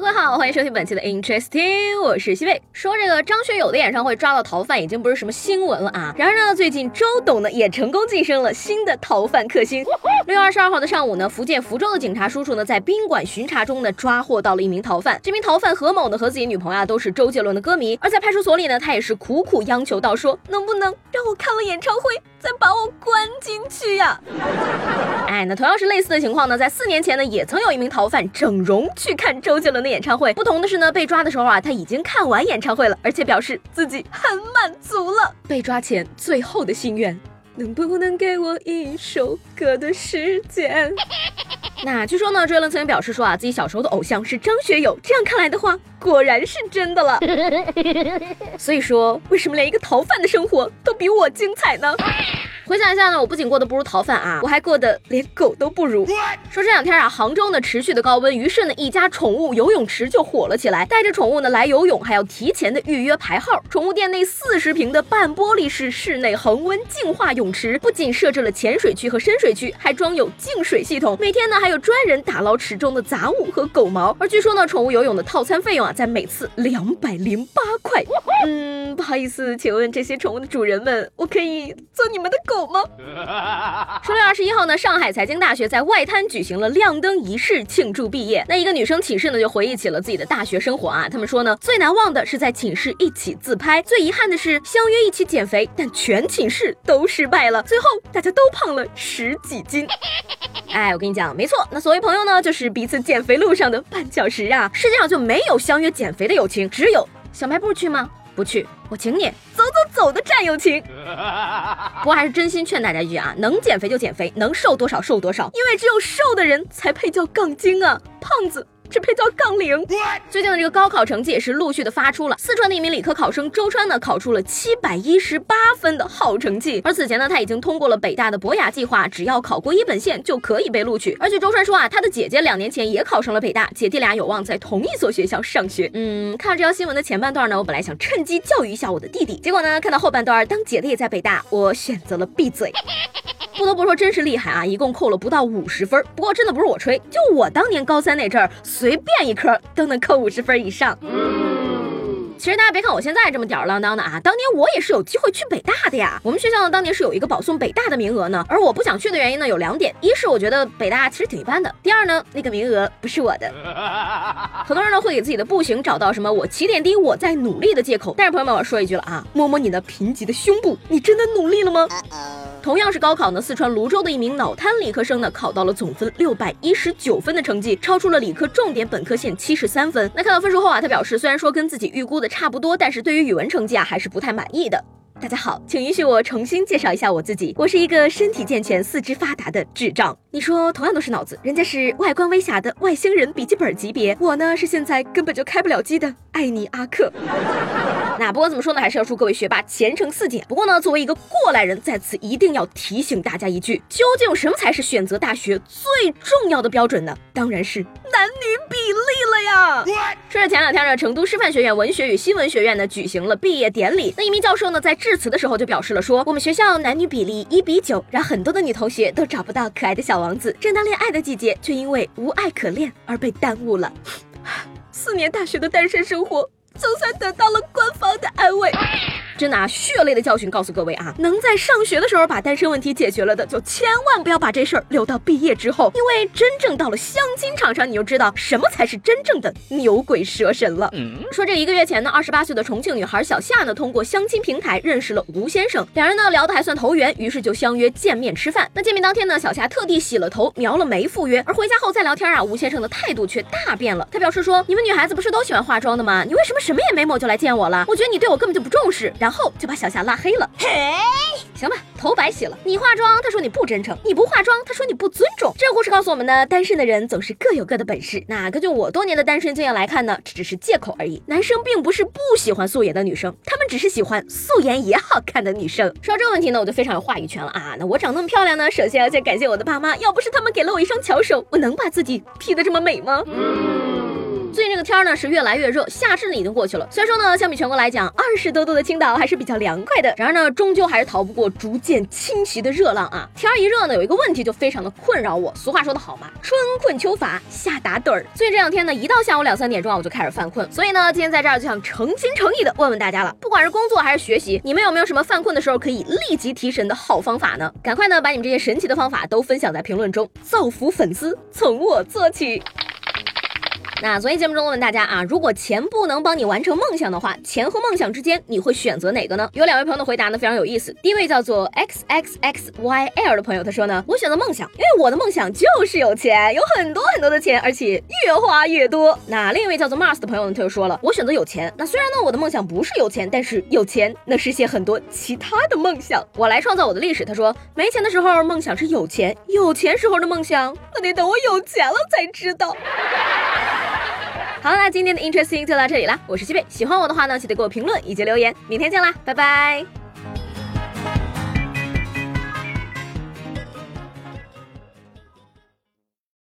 各位好，欢迎收听本期的 Interesting，我是西贝。说这个张学友的演唱会抓到逃犯已经不是什么新闻了啊。然而呢，最近周董呢也成功晋升了新的逃犯克星。六月二十二号的上午呢，福建福州的警察叔叔呢在宾馆巡查中呢抓获到了一名逃犯。这名逃犯何某呢和自己女朋友啊都是周杰伦的歌迷，而在派出所里呢，他也是苦苦央求道说，能不能让我看了演唱会再把我关进去呀？哎，那同样是类似的情况呢，在四年前呢，也曾有一名逃犯整容去看周杰伦。的演唱会，不同的是呢，被抓的时候啊，他已经看完演唱会了，而且表示自己很满足了。被抓前最后的心愿，能不能给我一首歌的时间？那据说呢，周杰伦曾经表示说啊，自己小时候的偶像是张学友。这样看来的话，果然是真的了。所以说，为什么连一个逃犯的生活都比我精彩呢？回想一下呢，我不仅过得不如逃犯啊，我还过得连狗都不如。说这两天啊，杭州呢持续的高温，于是呢一家宠物游泳池就火了起来。带着宠物呢来游泳，还要提前的预约排号。宠物店内四十平的半玻璃式室内恒温净化泳池，不仅设置了浅水区和深水区，还装有净水系统。每天呢还有专人打捞池中的杂物和狗毛。而据说呢，宠物游泳的套餐费用啊，在每次两百零八块。嗯，不好意思，请问这些宠物的主人们，我可以做你们的狗？吗？十六月二十一号呢，上海财经大学在外滩举行了亮灯仪式庆祝毕业。那一个女生寝室呢就回忆起了自己的大学生活啊，他们说呢最难忘的是在寝室一起自拍，最遗憾的是相约一起减肥，但全寝室都失败了，最后大家都胖了十几斤。哎，我跟你讲，没错，那所谓朋友呢，就是彼此减肥路上的绊脚石啊。世界上就没有相约减肥的友情，只有小卖部去吗？不去，我请你走走走的战友情。不过还是真心劝大家一句啊，能减肥就减肥，能瘦多少瘦多少，因为只有瘦的人才配叫杠精啊，胖子。只配叫杠铃。最近的这个高考成绩也是陆续的发出了。四川的一名理科考生周川呢，考出了七百一十八分的好成绩。而此前呢，他已经通过了北大的博雅计划，只要考过一本线就可以被录取。而据周川说啊，他的姐姐两年前也考上了北大，姐弟俩有望在同一所学校上学。嗯，看到这条新闻的前半段呢，我本来想趁机教育一下我的弟弟，结果呢，看到后半段，当姐的也在北大，我选择了闭嘴。不得不说，真是厉害啊！一共扣了不到五十分。不过真的不是我吹，就我当年高三那阵儿，随便一科都能扣五十分以上。其实大家别看我现在这么吊儿郎当的啊，当年我也是有机会去北大的呀。我们学校呢，当年是有一个保送北大的名额呢。而我不想去的原因呢，有两点：一是我觉得北大其实挺一般的；第二呢，那个名额不是我的。很多人呢会给自己的不行找到什么我起点低，我在努力的借口。但是朋友们，我说一句了啊，摸摸你的贫瘠的胸部，你真的努力了吗？同样是高考呢，四川泸州的一名脑瘫理科生呢，考到了总分六百一十九分的成绩，超出了理科重点本科线七十三分。那看到分数后啊，他表示虽然说跟自己预估的。差不多，但是对于语文成绩啊，还是不太满意的。大家好，请允许我重新介绍一下我自己。我是一个身体健全、四肢发达的智障。你说同样都是脑子，人家是外观微瑕的外星人笔记本级别，我呢是现在根本就开不了机的艾尼阿克。那不管怎么说呢，还是要祝各位学霸前程似锦。不过呢，作为一个过来人，在此一定要提醒大家一句：究竟什么才是选择大学最重要的标准呢？当然是男女比呀。说着前两天呢，成都师范学院文学与新闻学院呢举行了毕业典礼，那一名教授呢在致辞的时候就表示了说，我们学校男女比例一比九，让很多的女同学都找不到可爱的小王子，正当恋爱的季节，却因为无爱可恋而被耽误了。四年大学的单身生活，总算得到了官方的真拿血泪的教训告诉各位啊，能在上学的时候把单身问题解决了的，就千万不要把这事儿留到毕业之后，因为真正到了相亲场上，你就知道什么才是真正的牛鬼蛇神了。说这一个月前呢，二十八岁的重庆女孩小夏呢，通过相亲平台认识了吴先生，两人呢聊得还算投缘，于是就相约见面吃饭。那见面当天呢，小夏特地洗了头，描了眉赴约，而回家后再聊天啊，吴先生的态度却大变了。他表示说，你们女孩子不是都喜欢化妆的吗？你为什么什么也没抹就来见我了？我觉得你对我根本就不重视。然后就把小夏拉黑了。嘿，行吧，头白洗了。你化妆，他说你不真诚；你不化妆，他说你不尊重。这故事告诉我们呢，单身的人总是各有各的本事。那根据我多年的单身经验来看呢，这只是借口而已。男生并不是不喜欢素颜的女生，他们只是喜欢素颜也好看的女生。说到这个问题呢，我就非常有话语权了啊。那我长那么漂亮呢，首先要先感谢我的爸妈，要不是他们给了我一双巧手，我能把自己 P 的这么美吗？最近这个天呢是越来越热，夏至呢已经过去了。虽然说呢，相比全国来讲，二十多度的青岛还是比较凉快的，然而呢，终究还是逃不过逐渐侵袭的热浪啊。天一热呢，有一个问题就非常的困扰我。俗话说得好嘛，春困秋乏夏打盹儿。最近这两天呢，一到下午两三点钟啊，我就开始犯困。所以呢，今天在这儿就想诚心诚意的问问大家了，不管是工作还是学习，你们有没有什么犯困的时候可以立即提神的好方法呢？赶快呢，把你们这些神奇的方法都分享在评论中，造福粉丝，从我做起。那昨天节目中问大家啊，如果钱不能帮你完成梦想的话，钱和梦想之间你会选择哪个呢？有两位朋友的回答呢非常有意思。第一位叫做 x x x y l 的朋友，他说呢，我选择梦想，因为我的梦想就是有钱，有很多很多的钱，而且越花越多。那另一位叫做 Mars 的朋友呢，他就说了，我选择有钱。那虽然呢我的梦想不是有钱，但是有钱能实现很多其他的梦想。我来创造我的历史。他说，没钱的时候梦想是有钱，有钱时候的梦想那得等我有钱了才知道。好，那今天的 Interesting 就到这里啦。我是西贝，喜欢我的话呢，记得给我评论以及留言。明天见啦，拜拜。